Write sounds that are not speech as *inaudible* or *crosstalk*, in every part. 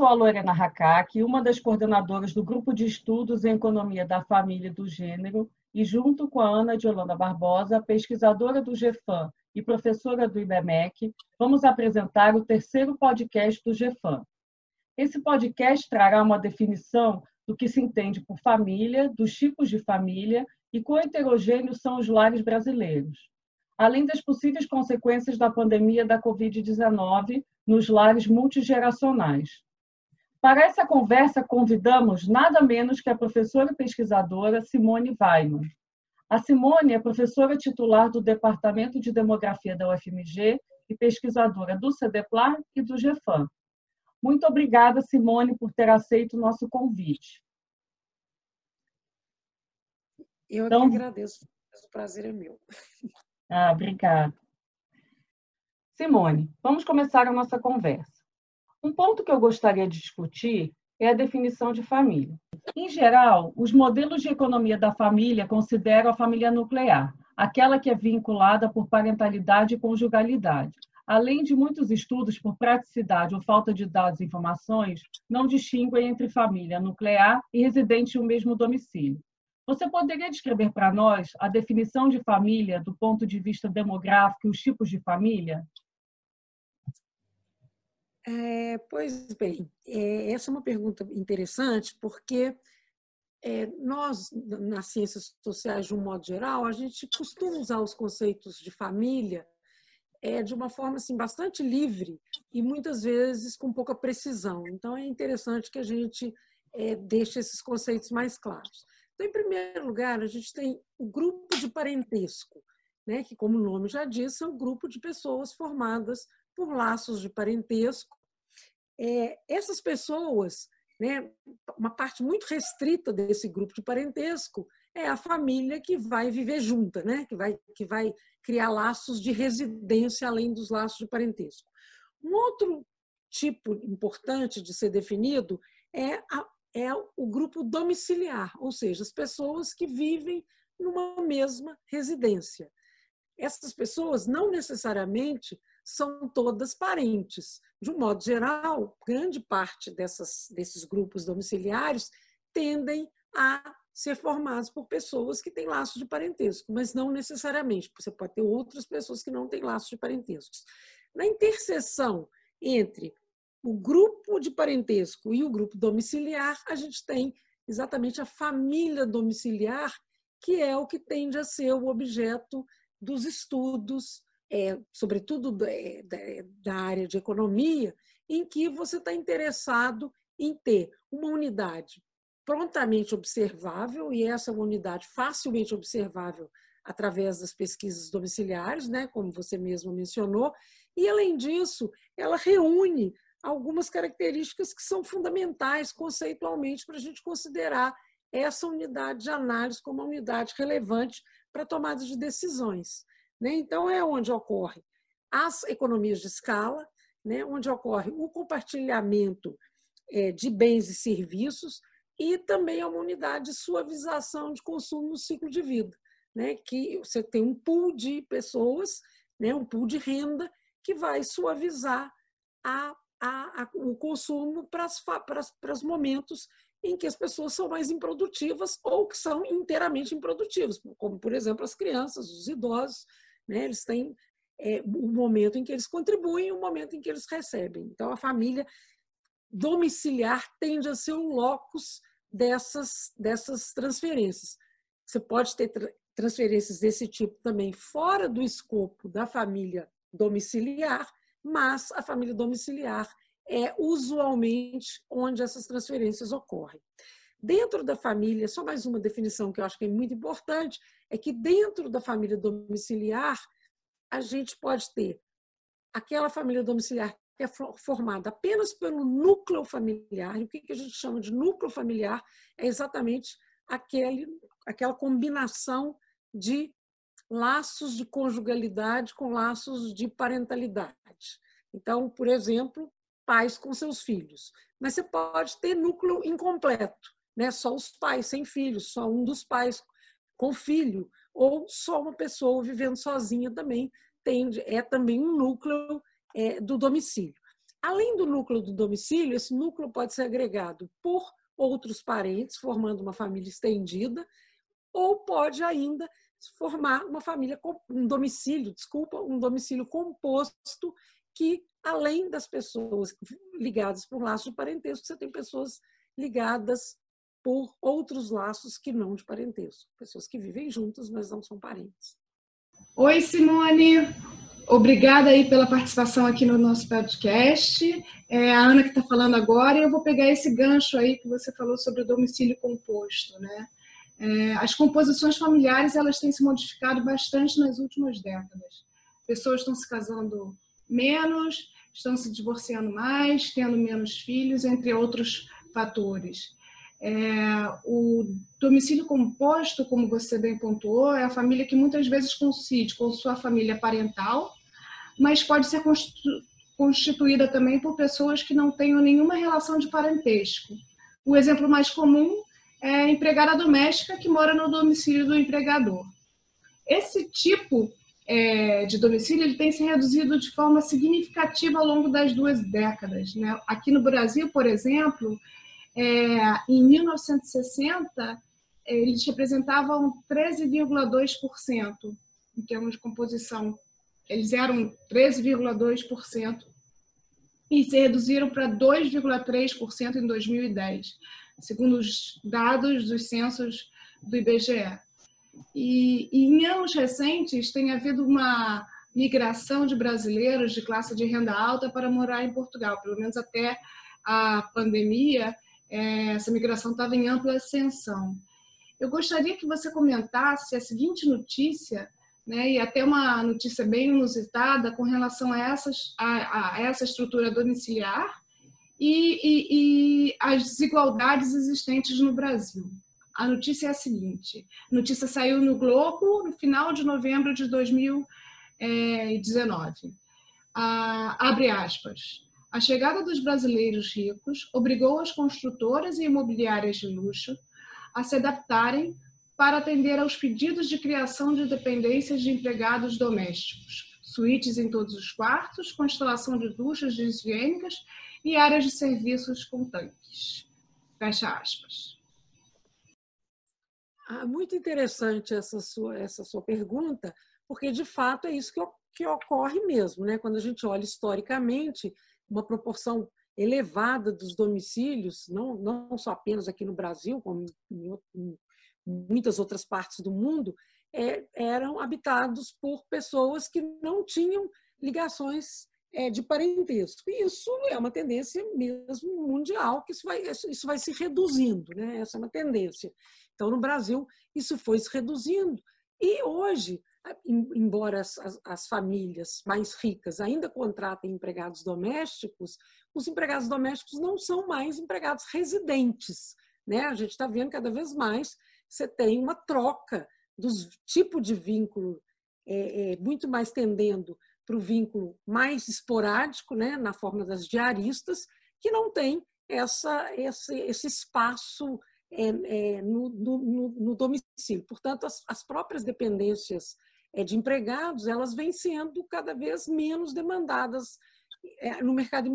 sou a Lorena Hakak, uma das coordenadoras do Grupo de Estudos em Economia da Família e do Gênero, e junto com a Ana de Holanda Barbosa, pesquisadora do GEFAM e professora do IBMEC, vamos apresentar o terceiro podcast do GEFAM. Esse podcast trará uma definição do que se entende por família, dos tipos de família e quão heterogêneos são os lares brasileiros, além das possíveis consequências da pandemia da Covid-19 nos lares multigeracionais. Para essa conversa, convidamos nada menos que a professora e pesquisadora Simone Weiman. A Simone é professora titular do Departamento de Demografia da UFMG e pesquisadora do CEDEPLAR e do GEFAM. Muito obrigada, Simone, por ter aceito o nosso convite. Eu então, agradeço, o prazer é meu. Ah, obrigada. Simone, vamos começar a nossa conversa. Um ponto que eu gostaria de discutir é a definição de família. Em geral, os modelos de economia da família consideram a família nuclear, aquela que é vinculada por parentalidade e conjugalidade. Além de muitos estudos por praticidade ou falta de dados e informações, não distinguem entre família nuclear e residente um mesmo domicílio. Você poderia descrever para nós a definição de família do ponto de vista demográfico e os tipos de família? É, pois bem, é, essa é uma pergunta interessante, porque é, nós, nas ciências sociais, de um modo geral, a gente costuma usar os conceitos de família é, de uma forma assim, bastante livre e muitas vezes com pouca precisão. Então, é interessante que a gente é, deixe esses conceitos mais claros. Então, em primeiro lugar, a gente tem o grupo de parentesco, né, que, como o nome já diz, é um grupo de pessoas formadas por laços de parentesco. É, essas pessoas, né, uma parte muito restrita desse grupo de parentesco é a família que vai viver junta, né, que, vai, que vai criar laços de residência além dos laços de parentesco. Um outro tipo importante de ser definido é, a, é o grupo domiciliar, ou seja, as pessoas que vivem numa mesma residência. Essas pessoas não necessariamente são todas parentes. De um modo geral, grande parte dessas, desses grupos domiciliares tendem a ser formados por pessoas que têm laços de parentesco, mas não necessariamente. Você pode ter outras pessoas que não têm laços de parentesco. Na interseção entre o grupo de parentesco e o grupo domiciliar, a gente tem exatamente a família domiciliar, que é o que tende a ser o objeto dos estudos é, sobretudo da, da área de economia, em que você está interessado em ter uma unidade prontamente observável, e essa unidade facilmente observável através das pesquisas domiciliares, né, como você mesmo mencionou, e além disso, ela reúne algumas características que são fundamentais conceitualmente para a gente considerar essa unidade de análise como uma unidade relevante para tomada de decisões. Né? Então, é onde ocorre as economias de escala, né? onde ocorre o compartilhamento é, de bens e serviços e também a uma unidade de suavização de consumo no ciclo de vida, né? que você tem um pool de pessoas, né? um pool de renda que vai suavizar a, a, a, o consumo para os momentos em que as pessoas são mais improdutivas ou que são inteiramente improdutivas, como, por exemplo, as crianças, os idosos, né? Eles têm é, um momento em que eles contribuem e um momento em que eles recebem. Então, a família domiciliar tende a ser um locus dessas, dessas transferências. Você pode ter transferências desse tipo também fora do escopo da família domiciliar, mas a família domiciliar é usualmente onde essas transferências ocorrem. Dentro da família, só mais uma definição que eu acho que é muito importante, é que dentro da família domiciliar, a gente pode ter aquela família domiciliar que é formada apenas pelo núcleo familiar. E o que a gente chama de núcleo familiar é exatamente aquele, aquela combinação de laços de conjugalidade com laços de parentalidade. Então, por exemplo, pais com seus filhos. Mas você pode ter núcleo incompleto, né? só os pais sem filhos, só um dos pais com filho, ou só uma pessoa vivendo sozinha também tem, é também um núcleo é, do domicílio. Além do núcleo do domicílio, esse núcleo pode ser agregado por outros parentes, formando uma família estendida, ou pode ainda formar uma família, um domicílio, desculpa, um domicílio composto que, além das pessoas ligadas por laços de parentesco, você tem pessoas ligadas por outros laços que não de parentesco, pessoas que vivem juntas, mas não são parentes. Oi, Simone. Obrigada aí pela participação aqui no nosso podcast. É a Ana que está falando agora e eu vou pegar esse gancho aí que você falou sobre o domicílio composto, né? É, as composições familiares elas têm se modificado bastante nas últimas décadas. Pessoas estão se casando menos, estão se divorciando mais, tendo menos filhos, entre outros fatores. É, o domicílio composto, como você bem pontuou, é a família que muitas vezes coincide com sua família parental, mas pode ser constituída também por pessoas que não tenham nenhuma relação de parentesco. O exemplo mais comum é a empregada doméstica que mora no domicílio do empregador. Esse tipo é, de domicílio ele tem se reduzido de forma significativa ao longo das duas décadas. Né? Aqui no Brasil, por exemplo, é, em 1960, eles representavam 13,2% em termos de composição. Eles eram 13,2% e se reduziram para 2,3% em 2010, segundo os dados dos censos do IBGE. E, e, em anos recentes tem havido uma migração de brasileiros de classe de renda alta para morar em Portugal, pelo menos até a pandemia, essa migração estava em ampla ascensão. Eu gostaria que você comentasse a seguinte notícia, né, e até uma notícia bem inusitada com relação a, essas, a, a essa estrutura domiciliar e, e, e as desigualdades existentes no Brasil. A notícia é a seguinte: a notícia saiu no Globo no final de novembro de 2019. Ah, abre aspas. A chegada dos brasileiros ricos obrigou as construtoras e imobiliárias de luxo a se adaptarem para atender aos pedidos de criação de dependências de empregados domésticos, suítes em todos os quartos, com instalação de duchas higiênicas e áreas de serviços com tanques. Fecha aspas. Ah, muito interessante essa sua, essa sua pergunta, porque de fato é isso que, que ocorre mesmo. Né? Quando a gente olha historicamente, uma proporção elevada dos domicílios, não, não só apenas aqui no Brasil, como em, em muitas outras partes do mundo, é, eram habitados por pessoas que não tinham ligações é, de parentesco. E isso é uma tendência mesmo mundial, que isso vai, isso vai se reduzindo, né? essa é uma tendência. Então, no Brasil, isso foi se reduzindo. E hoje, embora as, as, as, famílias mais ricas ainda contratem empregados domésticos, os empregados domésticos não são mais empregados residentes. Né? A gente está vendo cada vez mais você tem uma troca dos tipo de vínculo é, é, muito mais tendendo para o vínculo mais esporádico, né, na forma das diaristas, que não tem essa, esse, esse espaço é, é, no, no, no, domicílio. Portanto, as, as próprias dependências de empregados, elas vêm sendo cada vez menos demandadas é, no mercado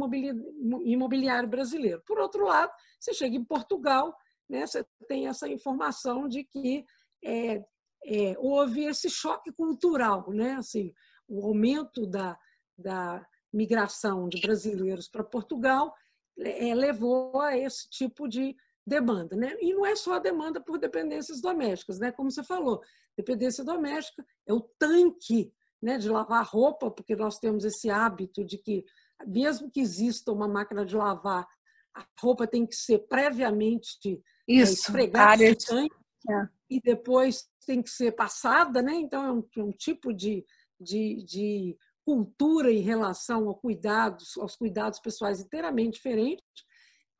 imobiliário brasileiro. Por outro lado, você chega em Portugal, né, você tem essa informação de que é, é, houve esse choque cultural, né? assim, o aumento da, da migração de brasileiros para Portugal é, levou a esse tipo de demanda. Né? E não é só a demanda por dependências domésticas, né? como você falou, dependência doméstica é o tanque né, de lavar roupa, porque nós temos esse hábito de que, mesmo que exista uma máquina de lavar, a roupa tem que ser previamente é, Isso, esfregada no tanque é. e depois tem que ser passada, né? Então é um, é um tipo de, de, de cultura em relação ao cuidados, aos cuidados pessoais inteiramente diferente.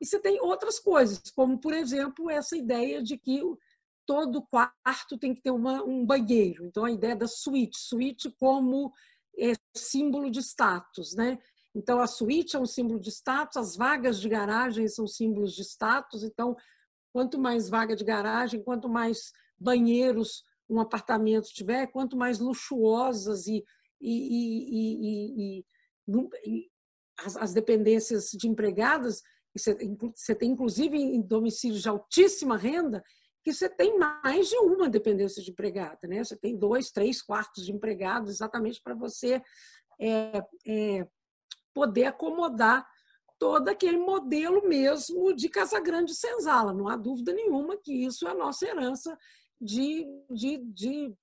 E você tem outras coisas, como, por exemplo, essa ideia de que todo quarto tem que ter uma, um banheiro. Então, a ideia da suíte, suíte como é, símbolo de status, né? Então, a suíte é um símbolo de status, as vagas de garagem são símbolos de status. Então, quanto mais vaga de garagem, quanto mais banheiros um apartamento tiver, quanto mais luxuosas e, e, e, e as, as dependências de empregadas, você, tem inclusive em domicílios de altíssima renda, que você tem mais de uma dependência de empregada, né? Você tem dois, três quartos de empregados, exatamente para você é, é, poder acomodar todo aquele modelo mesmo de Casa Grande Senzala. Não há dúvida nenhuma que isso é a nossa herança de, de, de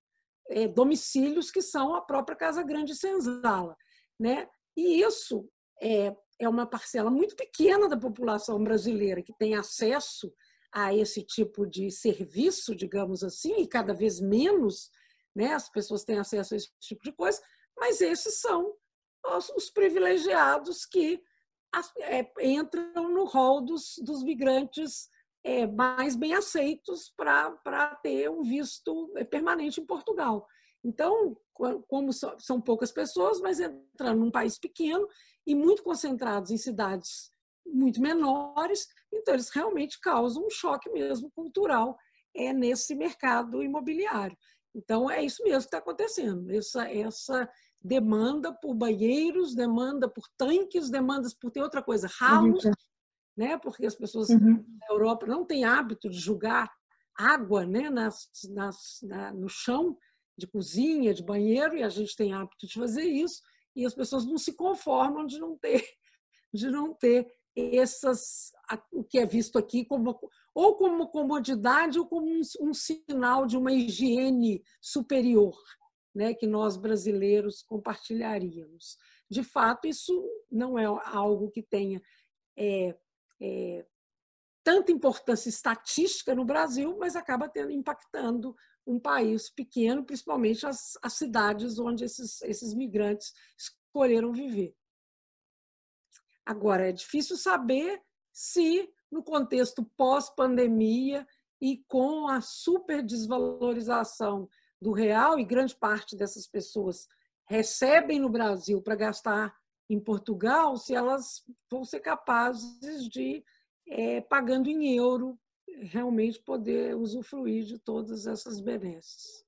é, domicílios que são a própria Casa Grande Senzala. Né? E isso é, é uma parcela muito pequena da população brasileira que tem acesso a esse tipo de serviço, digamos assim, e cada vez menos né, as pessoas têm acesso a esse tipo de coisa, mas esses são os, os privilegiados que é, entram no rol dos, dos migrantes é, mais bem aceitos para ter um visto é, permanente em Portugal. Então, como são poucas pessoas, mas entrando num país pequeno e muito concentrados em cidades muito menores, então eles realmente causam um choque mesmo cultural é, nesse mercado imobiliário. Então, é isso mesmo que está acontecendo. Essa, essa demanda por banheiros, demanda por tanques, demandas por tem outra coisa, ralos, uhum. né? Porque as pessoas uhum. na Europa não têm hábito de julgar água, né? Nas, nas, na, no chão de cozinha, de banheiro, e a gente tem hábito de fazer isso, e as pessoas não se conformam de não ter, *laughs* de não ter essas, o que é visto aqui como ou como comodidade ou como um, um sinal de uma higiene superior, né, que nós brasileiros compartilharíamos. De fato, isso não é algo que tenha é, é, tanta importância estatística no Brasil, mas acaba tendo, impactando um país pequeno, principalmente as, as cidades onde esses, esses migrantes escolheram viver. Agora, é difícil saber se, no contexto pós-pandemia e com a super desvalorização do real, e grande parte dessas pessoas recebem no Brasil para gastar em Portugal, se elas vão ser capazes de, é, pagando em euro, realmente poder usufruir de todas essas benesses.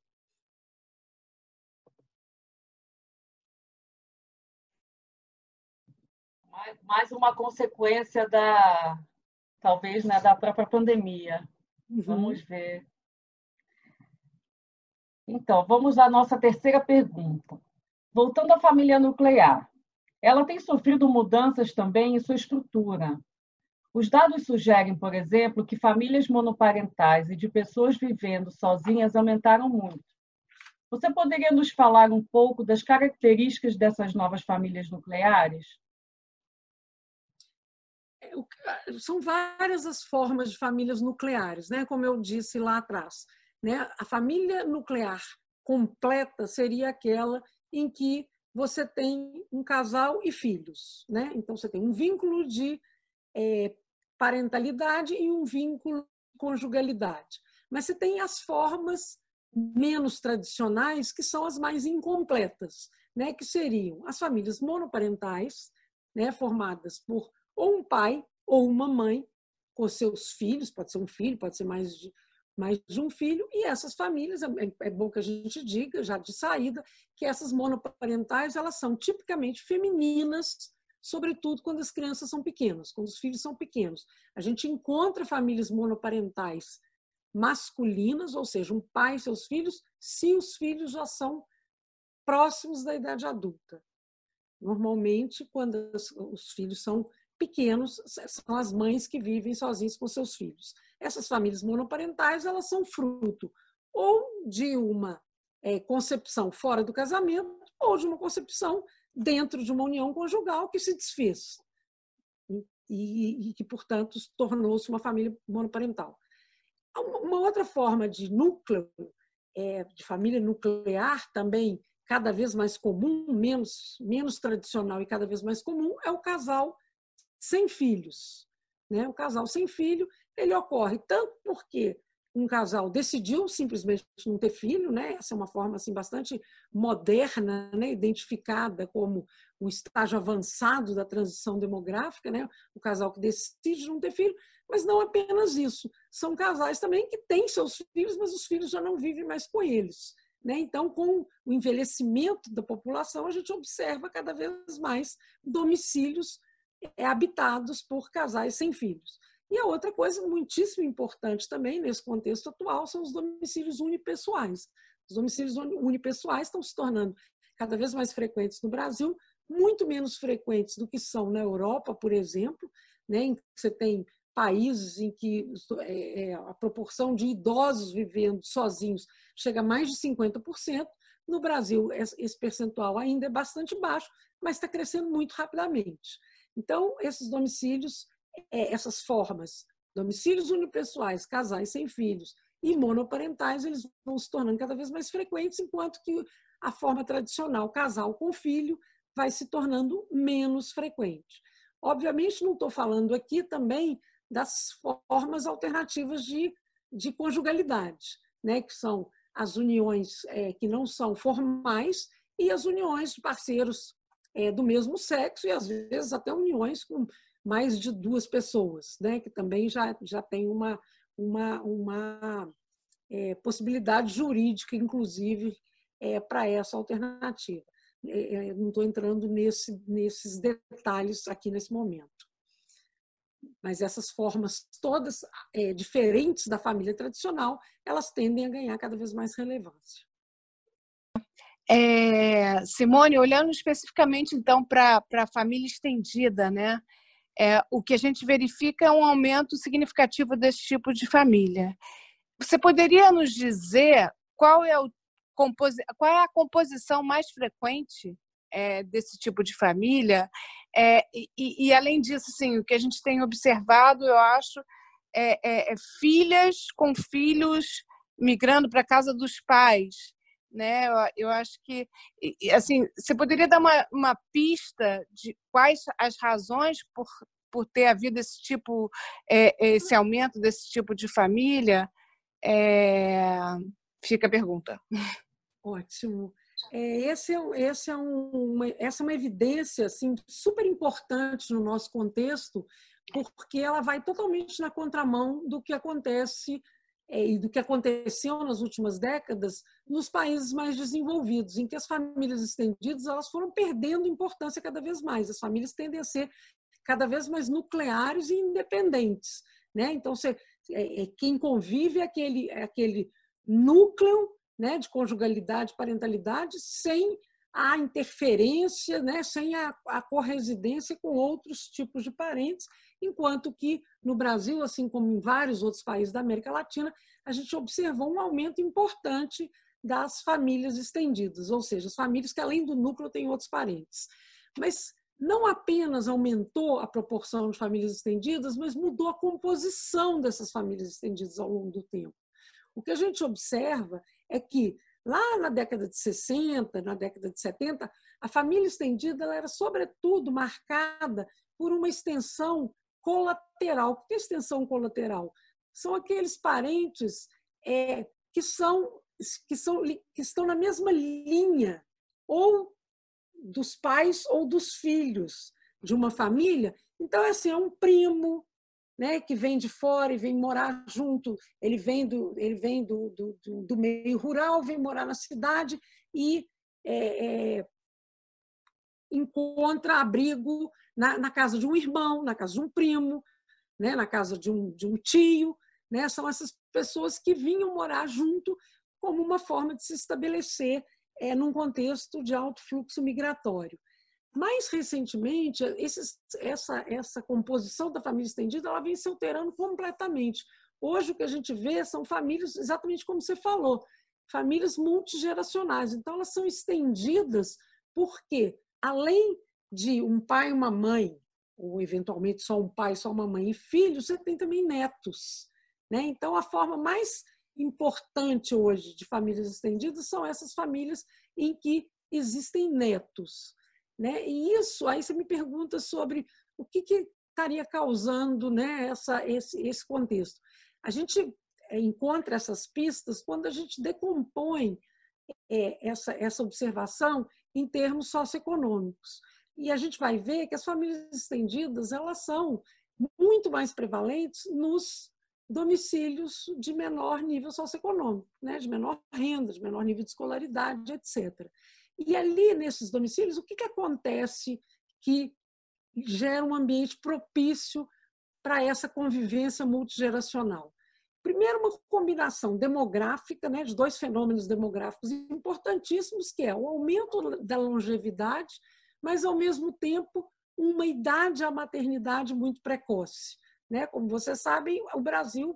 Mais uma consequência da, talvez, né, da própria pandemia. Uhum. Vamos ver. Então, vamos à nossa terceira pergunta. Voltando à família nuclear, ela tem sofrido mudanças também em sua estrutura. Os dados sugerem, por exemplo, que famílias monoparentais e de pessoas vivendo sozinhas aumentaram muito. Você poderia nos falar um pouco das características dessas novas famílias nucleares? É, são várias as formas de famílias nucleares, né? como eu disse lá atrás. Né? A família nuclear completa seria aquela em que você tem um casal e filhos. Né? Então, você tem um vínculo de é, parentalidade e um vínculo de conjugalidade. Mas você tem as formas menos tradicionais, que são as mais incompletas, né? que seriam as famílias monoparentais, né? formadas por ou um pai ou uma mãe com seus filhos, pode ser um filho, pode ser mais de, mais de um filho, e essas famílias, é, é bom que a gente diga, já de saída, que essas monoparentais, elas são tipicamente femininas, sobretudo quando as crianças são pequenas, quando os filhos são pequenos. A gente encontra famílias monoparentais masculinas, ou seja, um pai e seus filhos, se os filhos já são próximos da idade adulta. Normalmente, quando os filhos são pequenos, são as mães que vivem sozinhas com seus filhos. Essas famílias monoparentais elas são fruto ou de uma é, concepção fora do casamento ou de uma concepção dentro de uma união conjugal que se desfez e, e que, portanto, tornou-se uma família monoparental. Uma outra forma de núcleo, é, de família nuclear também, cada vez mais comum, menos, menos tradicional e cada vez mais comum, é o casal sem filhos. Né? O casal sem filho ele ocorre tanto porque um casal decidiu simplesmente não ter filho, né? Essa é uma forma assim bastante moderna, né? Identificada como um estágio avançado da transição demográfica, né? O casal que decide não ter filho, mas não apenas isso. São casais também que têm seus filhos, mas os filhos já não vivem mais com eles. Né? Então, com o envelhecimento da população, a gente observa cada vez mais domicílios é, habitados por casais sem filhos. E a outra coisa muitíssimo importante também nesse contexto atual são os domicílios unipessoais. Os domicílios unipessoais estão se tornando cada vez mais frequentes no Brasil, muito menos frequentes do que são na Europa, por exemplo, né, em que você tem países em que é, é, a proporção de idosos vivendo sozinhos chega a mais de 50%. No Brasil, esse percentual ainda é bastante baixo, mas está crescendo muito rapidamente. Então, esses domicílios, é, essas formas, domicílios unipessoais, casais sem filhos e monoparentais, eles vão se tornando cada vez mais frequentes, enquanto que a forma tradicional, casal com filho, vai se tornando menos frequente. Obviamente, não estou falando aqui também das formas alternativas de, de conjugalidade, né? que são as uniões é, que não são formais e as uniões de parceiros é, do mesmo sexo e às vezes até uniões com mais de duas pessoas, né? que também já, já tem uma, uma, uma é, possibilidade jurídica, inclusive, é, para essa alternativa. É, é, não estou entrando nesse, nesses detalhes aqui nesse momento. Mas essas formas todas é, diferentes da família tradicional, elas tendem a ganhar cada vez mais relevância. É, Simone, olhando especificamente então para a família estendida, né? É, o que a gente verifica é um aumento significativo desse tipo de família. Você poderia nos dizer qual é o qual é a composição mais frequente é, desse tipo de família? É, e, e, além disso, assim, o que a gente tem observado, eu acho, é, é filhas com filhos migrando para a casa dos pais. Né? Eu, eu, acho que, assim, você poderia dar uma, uma pista de quais as razões por, por ter havido esse tipo, esse aumento desse tipo de família? Fica a pergunta. Ótimo. É, esse é, esse é um, uma, essa é uma evidência assim, super importante no nosso contexto, porque ela vai totalmente na contramão do que acontece é, e do que aconteceu nas últimas décadas nos países mais desenvolvidos, em que as famílias estendidas elas foram perdendo importância cada vez mais. As famílias tendem a ser cada vez mais nucleares e independentes. Né? Então, você, é, é, quem convive é aquele, é aquele núcleo né, de conjugalidade, parentalidade, sem a interferência, né, sem a, a corresidência com outros tipos de parentes, enquanto que no Brasil, assim como em vários outros países da América Latina, a gente observou um aumento importante das famílias estendidas, ou seja, as famílias que além do núcleo têm outros parentes. Mas não apenas aumentou a proporção de famílias estendidas, mas mudou a composição dessas famílias estendidas ao longo do tempo. O que a gente observa é que lá na década de 60, na década de 70, a família estendida era sobretudo marcada por uma extensão colateral. O que é extensão colateral? São aqueles parentes é, que são que são que estão na mesma linha ou dos pais ou dos filhos de uma família. Então, é assim, é um primo, né, que vem de fora e vem morar junto, ele vem do, ele vem do, do, do meio rural, vem morar na cidade e é, é, encontra abrigo na, na, casa de um irmão, na casa de um primo, né, na casa de um, de um tio. Né, são essas pessoas que vinham morar junto como uma forma de se estabelecer é, num contexto de alto fluxo migratório. Mais recentemente, esses, essa, essa composição da família estendida ela vem se alterando completamente. Hoje, o que a gente vê são famílias, exatamente como você falou, famílias multigeracionais. Então, elas são estendidas porque, além de um pai e uma mãe, ou eventualmente só um pai, só uma mãe e filhos, você tem também netos. Né? Então, a forma mais importante hoje de famílias estendidas são essas famílias em que existem netos. Né? E isso, aí você me pergunta sobre o que, que estaria causando né, essa, esse, esse contexto. A gente eh, encontra essas pistas quando a gente decompõe é, essa, essa observação em termos socioeconômicos. E a gente vai ver que as famílias estendidas elas são muito mais prevalentes nos domicílios de menor nível socioeconômico, né? de menor renda, de menor nível de escolaridade, etc. E ali, nesses domicílios, o que, que acontece que gera um ambiente propício para essa convivência multigeracional? Primeiro, uma combinação demográfica né, de dois fenômenos demográficos importantíssimos, que é o aumento da longevidade, mas, ao mesmo tempo, uma idade à maternidade muito precoce. Né? Como vocês sabem, o Brasil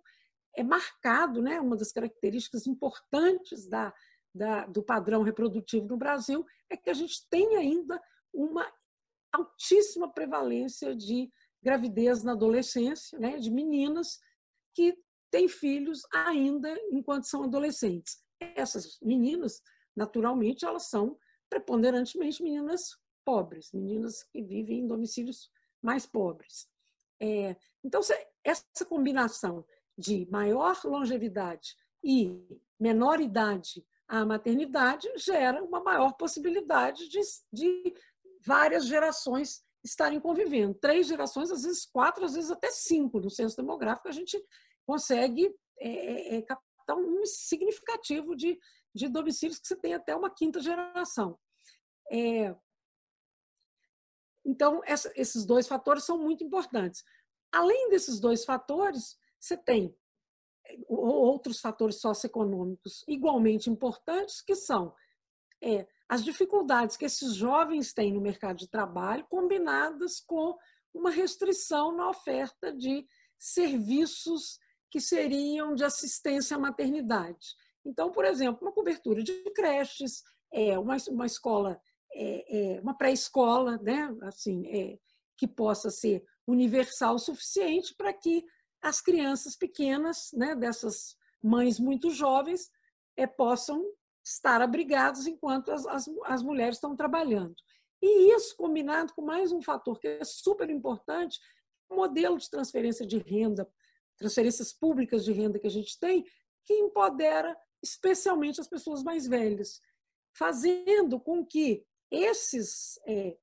é marcado, né? uma das características importantes da, da, do padrão reprodutivo no Brasil é que a gente tem ainda uma altíssima prevalência de gravidez na adolescência, né? de meninas que têm filhos ainda enquanto são adolescentes. Essas meninas, naturalmente, elas são preponderantemente meninas pobres, meninas que vivem em domicílios mais pobres. É, então, essa combinação de maior longevidade e menor idade à maternidade gera uma maior possibilidade de, de várias gerações estarem convivendo. Três gerações, às vezes quatro, às vezes até cinco. No censo demográfico, a gente consegue é, é, é captar um significativo de, de domicílios que você tem até uma quinta geração. É, então, essa, esses dois fatores são muito importantes. Além desses dois fatores, você tem eh, outros fatores socioeconômicos igualmente importantes, que são é, as dificuldades que esses jovens têm no mercado de trabalho, combinadas com uma restrição na oferta de serviços que seriam de assistência à maternidade. Então, por exemplo, uma cobertura de creches, é, uma, uma escola, é, é, uma pré-escola, né, assim, é, que possa ser universal o suficiente para que as crianças pequenas, né, dessas mães muito jovens, é, possam estar abrigados enquanto as, as, as mulheres estão trabalhando. E isso combinado com mais um fator que é super importante, o modelo de transferência de renda, transferências públicas de renda que a gente tem, que empodera especialmente as pessoas mais velhas, fazendo com que esses, é,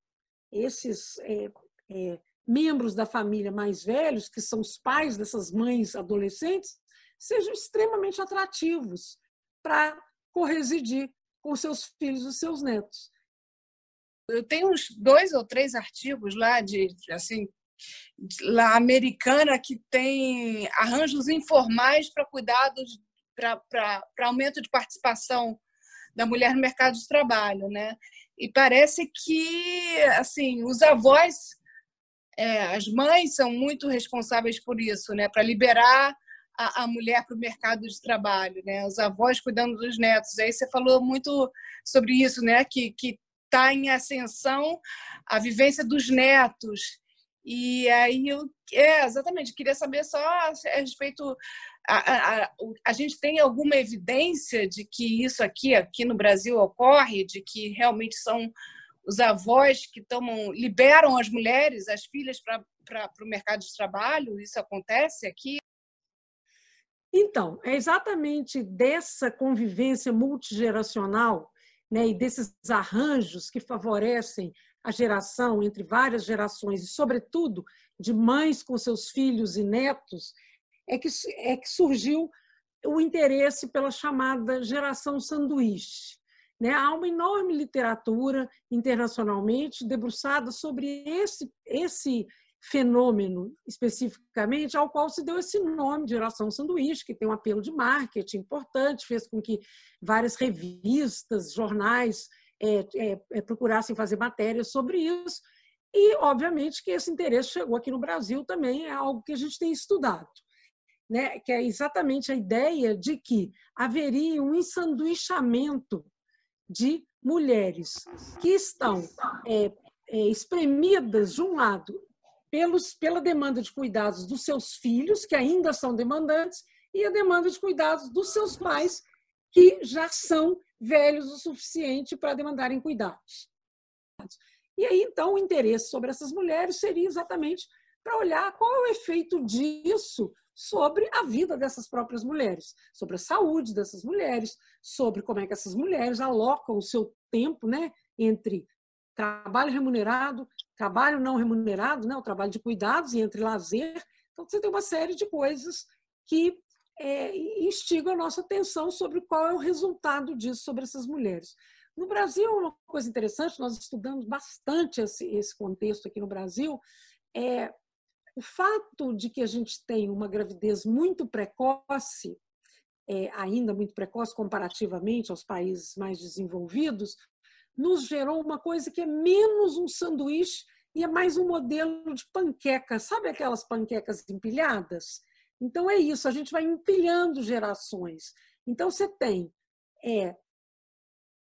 esses é, é, membros da família mais velhos, que são os pais dessas mães adolescentes, sejam extremamente atrativos para corresidir com seus filhos e seus netos. Eu tenho uns dois ou três artigos lá de assim lá americana que tem arranjos informais para cuidados para aumento de participação da mulher no mercado de trabalho, né? E parece que assim os avós é, as mães são muito responsáveis por isso, né? Para liberar a, a mulher para o mercado de trabalho, né? Os avós cuidando dos netos. Aí você falou muito sobre isso, né? Que que está em ascensão a vivência dos netos. E aí eu é, exatamente, queria saber só a respeito a, a, gente tem alguma evidência de que isso aqui aqui no Brasil ocorre, de que realmente são os avós que tomam, liberam as mulheres, as filhas, para o mercado de trabalho? Isso acontece aqui? Então, é exatamente dessa convivência multigeracional né, e desses arranjos que favorecem a geração entre várias gerações, e, sobretudo, de mães com seus filhos e netos, é que, é que surgiu o interesse pela chamada geração sanduíche. Né? Há uma enorme literatura internacionalmente debruçada sobre esse, esse fenômeno especificamente, ao qual se deu esse nome de geração sanduíche, que tem um apelo de marketing importante, fez com que várias revistas, jornais é, é, é, procurassem fazer matérias sobre isso. E, obviamente, que esse interesse chegou aqui no Brasil também, é algo que a gente tem estudado. Né? Que é exatamente a ideia de que haveria um ensanduichamento de mulheres que estão é, é, espremidas, de um lado, pelos, pela demanda de cuidados dos seus filhos, que ainda são demandantes, e a demanda de cuidados dos seus pais, que já são velhos o suficiente para demandarem cuidados. E aí, então, o interesse sobre essas mulheres seria exatamente para olhar qual é o efeito disso sobre a vida dessas próprias mulheres, sobre a saúde dessas mulheres, sobre como é que essas mulheres alocam o seu tempo né, entre trabalho remunerado, trabalho não remunerado, né, o trabalho de cuidados e entre lazer. Então, você tem uma série de coisas que é, instigam a nossa atenção sobre qual é o resultado disso sobre essas mulheres. No Brasil, uma coisa interessante, nós estudamos bastante esse, esse contexto aqui no Brasil, é o fato de que a gente tem uma gravidez muito precoce, é, ainda muito precoce comparativamente aos países mais desenvolvidos, nos gerou uma coisa que é menos um sanduíche e é mais um modelo de panqueca. Sabe aquelas panquecas empilhadas? Então é isso, a gente vai empilhando gerações. Então você tem, é,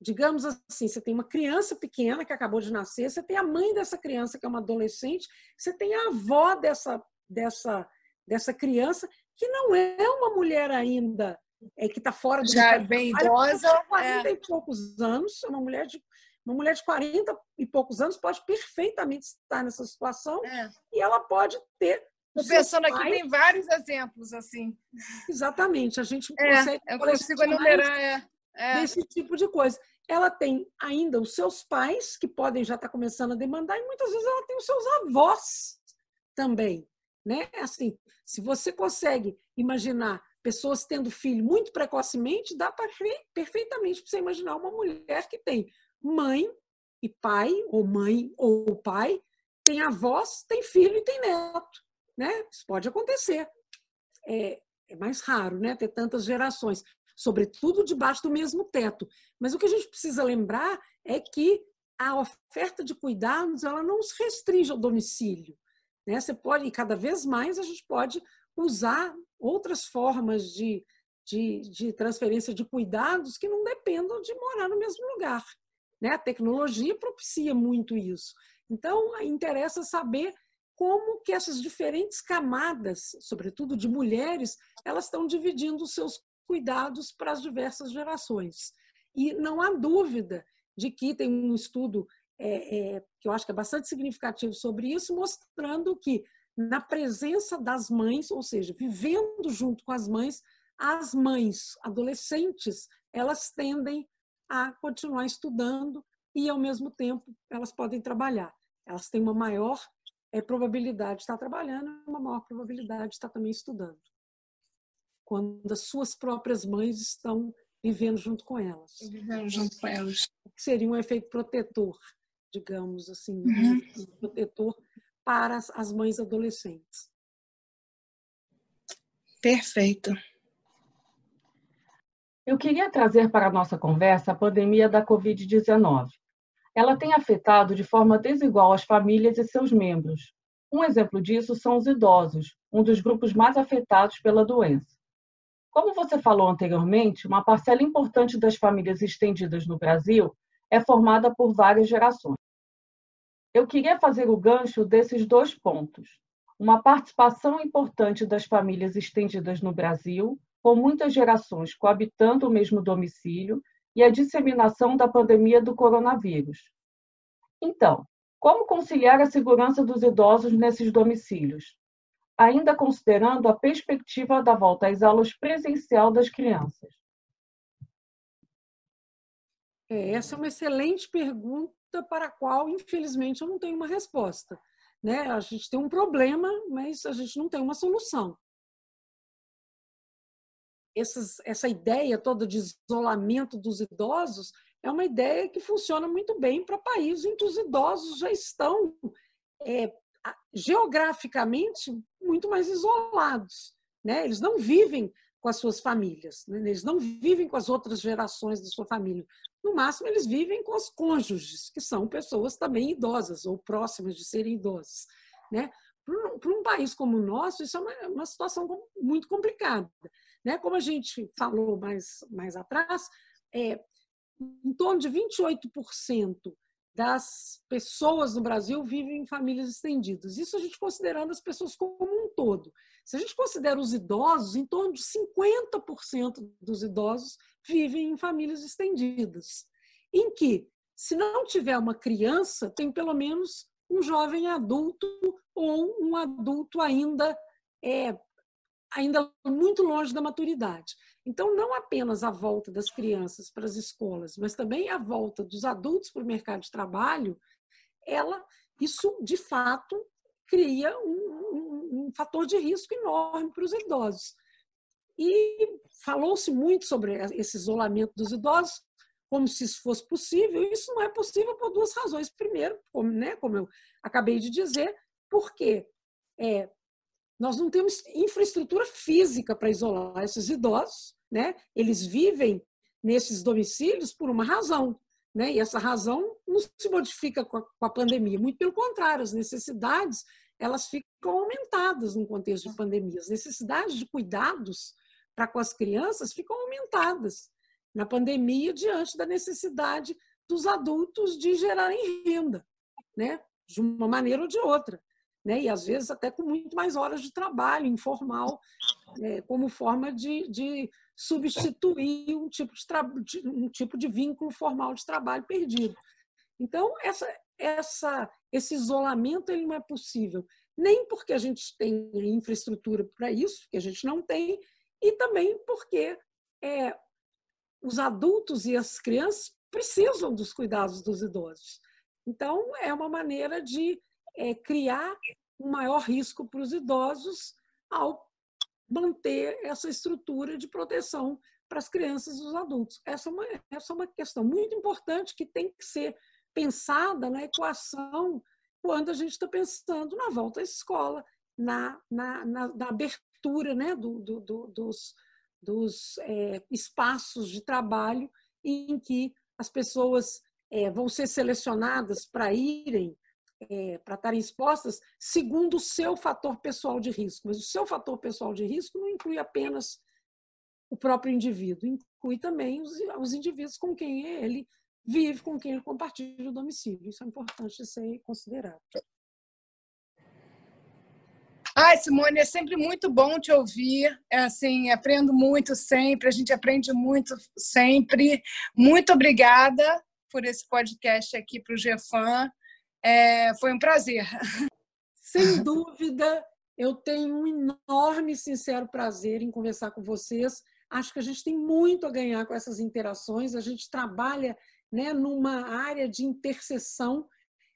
digamos assim, você tem uma criança pequena que acabou de nascer, você tem a mãe dessa criança que é uma adolescente, você tem a avó dessa dessa dessa criança que não é uma mulher ainda é que está fora do já é bem idosa, 40 é. e poucos anos, uma mulher de uma mulher de 40 e poucos anos pode perfeitamente estar nessa situação é. e ela pode ter Estou pensando aqui, tem vários exemplos assim. Exatamente, a gente é, consegue. Eu consigo enumerar é, é. desse tipo de coisa. Ela tem ainda os seus pais, que podem já estar começando a demandar, e muitas vezes ela tem os seus avós também. Né? Assim, se você consegue imaginar pessoas tendo filho muito precocemente, dá pra, perfeitamente para você imaginar uma mulher que tem mãe e pai, ou mãe ou pai, tem avós, tem filho e tem neto né? Isso pode acontecer. É, é mais raro, né? Ter tantas gerações, sobretudo debaixo do mesmo teto. Mas o que a gente precisa lembrar é que a oferta de cuidados ela não se restringe ao domicílio. Né? Você pode, e cada vez mais a gente pode usar outras formas de, de, de transferência de cuidados que não dependam de morar no mesmo lugar. Né? A tecnologia propicia muito isso. Então, interessa saber como que essas diferentes camadas, sobretudo de mulheres, elas estão dividindo os seus cuidados para as diversas gerações. E não há dúvida de que tem um estudo é, é, que eu acho que é bastante significativo sobre isso, mostrando que na presença das mães, ou seja, vivendo junto com as mães, as mães adolescentes elas tendem a continuar estudando e ao mesmo tempo elas podem trabalhar. Elas têm uma maior é probabilidade de estar trabalhando, uma maior probabilidade de estar também estudando. Quando as suas próprias mães estão vivendo junto com elas. Vivendo junto com elas. Seria um efeito protetor, digamos assim, uhum. um protetor para as mães adolescentes. Perfeito. Eu queria trazer para a nossa conversa a pandemia da Covid-19 ela tem afetado de forma desigual as famílias e seus membros. Um exemplo disso são os idosos, um dos grupos mais afetados pela doença. Como você falou anteriormente, uma parcela importante das famílias estendidas no Brasil é formada por várias gerações. Eu queria fazer o gancho desses dois pontos. Uma participação importante das famílias estendidas no Brasil, com muitas gerações coabitando o mesmo domicílio e a disseminação da pandemia do coronavírus. Então, como conciliar a segurança dos idosos nesses domicílios, ainda considerando a perspectiva da volta às aulas presencial das crianças? É, essa é uma excelente pergunta para a qual, infelizmente, eu não tenho uma resposta. Né? A gente tem um problema, mas a gente não tem uma solução essas, essa ideia toda de isolamento dos idosos é uma ideia que funciona muito bem para países em que os idosos já estão é, geograficamente muito mais isolados. Né? Eles não vivem com as suas famílias, né? eles não vivem com as outras gerações da sua família. No máximo, eles vivem com os cônjuges, que são pessoas também idosas ou próximas de serem idosas. Né? Para um país como o nosso, isso é uma, uma situação muito complicada. Né? Como a gente falou mais, mais atrás, é, em torno de 28% das pessoas no Brasil vivem em famílias estendidas. Isso a gente considerando as pessoas como um todo. Se a gente considera os idosos, em torno de 50% dos idosos vivem em famílias estendidas, em que, se não tiver uma criança, tem pelo menos um jovem adulto ou um adulto ainda é, ainda muito longe da maturidade. Então, não apenas a volta das crianças para as escolas, mas também a volta dos adultos para o mercado de trabalho, ela, isso de fato cria um, um, um fator de risco enorme para os idosos. E falou-se muito sobre esse isolamento dos idosos, como se isso fosse possível. Isso não é possível por duas razões. Primeiro, como, né, como eu acabei de dizer, porque é, nós não temos infraestrutura física para isolar esses idosos. Né? Eles vivem nesses domicílios por uma razão. Né? E essa razão não se modifica com a, com a pandemia. Muito pelo contrário, as necessidades elas ficam aumentadas no contexto de pandemia. As necessidades de cuidados para com as crianças ficam aumentadas na pandemia diante da necessidade dos adultos de gerarem renda, né? de uma maneira ou de outra. Né? E às vezes até com muito mais horas de trabalho informal, né? como forma de, de substituir um tipo de, um tipo de vínculo formal de trabalho perdido. Então, essa, essa, esse isolamento ele não é possível, nem porque a gente tem infraestrutura para isso, que a gente não tem, e também porque é, os adultos e as crianças precisam dos cuidados dos idosos. Então, é uma maneira de é, criar um maior risco para os idosos ao manter essa estrutura de proteção para as crianças e os adultos. Essa é uma, essa é uma questão muito importante que tem que ser pensada na equação quando a gente está pensando na volta à escola, na, na, na, na abertura né, do, do, do, dos, dos é, espaços de trabalho em que as pessoas é, vão ser selecionadas para irem, é, para estarem expostas, segundo o seu fator pessoal de risco. Mas o seu fator pessoal de risco não inclui apenas o próprio indivíduo, inclui também os, os indivíduos com quem ele vive com quem ele compartilha o domicílio. Isso é importante ser considerado. Ai, Simone, é sempre muito bom te ouvir. É assim, aprendo muito sempre, a gente aprende muito sempre. Muito obrigada por esse podcast aqui para o GFAM. É, foi um prazer. *laughs* Sem dúvida, eu tenho um enorme e sincero prazer em conversar com vocês. Acho que a gente tem muito a ganhar com essas interações. A gente trabalha né, numa área de interseção.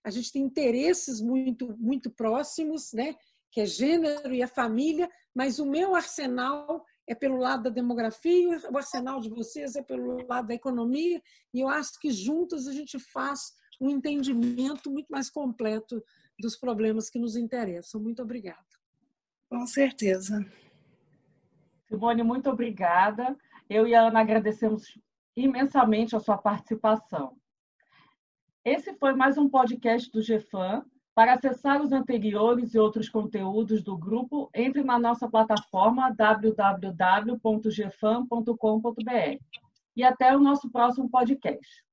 A gente tem interesses muito, muito próximos, né, que é gênero e a família, mas o meu arsenal é pelo lado da demografia, o arsenal de vocês é pelo lado da economia, e eu acho que juntos a gente faz um entendimento muito mais completo dos problemas que nos interessam. Muito obrigada. Com certeza. Simone, muito obrigada. Eu e a Ana agradecemos imensamente a sua participação. Esse foi mais um podcast do GFAM. Para acessar os anteriores e outros conteúdos do grupo, entre na nossa plataforma www.gfam.com.br. E até o nosso próximo podcast.